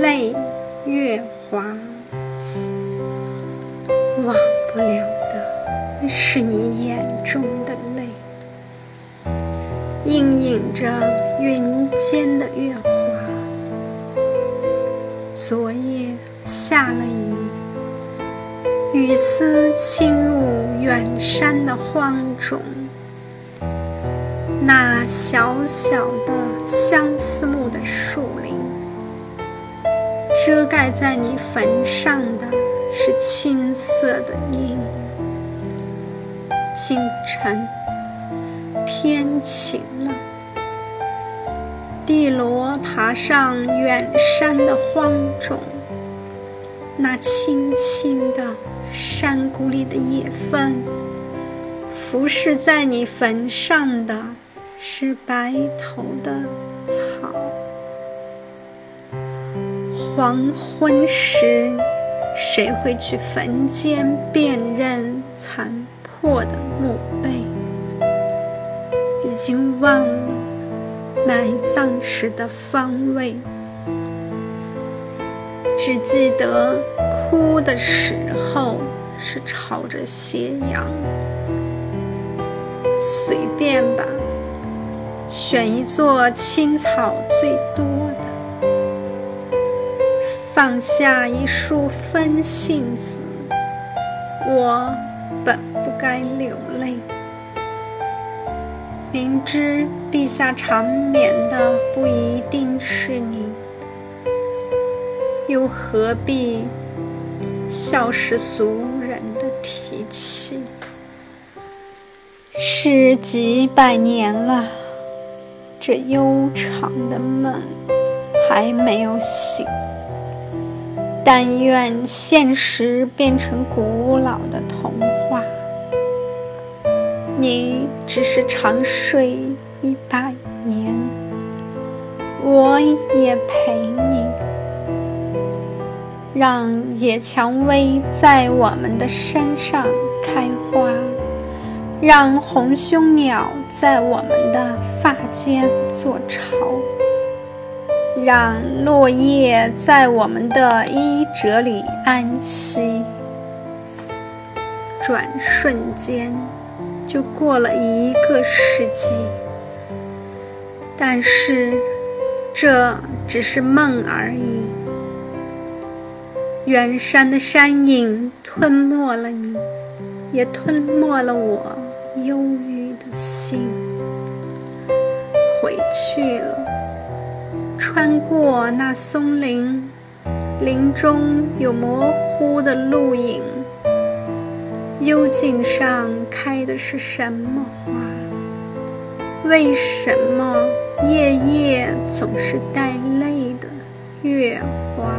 泪月华，忘不了的是你眼中的泪，映映着云间的月华。昨夜下了雨，雨丝侵入远山的荒冢，那小小的相思木的树林。遮盖在你坟上的是青色的阴。清晨，天晴了，地螺爬上远山的荒冢，那青青的山谷里的野蜂，服侍在你坟上的是白头的草。黄昏时，谁会去坟间辨认残破的墓碑？已经忘了埋葬时的方位，只记得哭的时候是朝着斜阳。随便吧，选一座青草最多。放下一束分信子，我本不该流泪。明知地下长眠的不一定是你，又何必笑视俗人的提气？是几百年了，这悠长的梦还没有醒。但愿现实变成古老的童话，你只是长睡一百年，我也陪你，让野蔷薇在我们的身上开花，让红胸鸟在我们的发间做巢。让落叶在我们的衣褶里安息，转瞬间就过了一个世纪。但是这只是梦而已。远山的山影吞没了你，也吞没了我忧郁的心。回去了。穿过那松林，林中有模糊的路影。幽径上开的是什么花？为什么夜夜总是带泪的月华？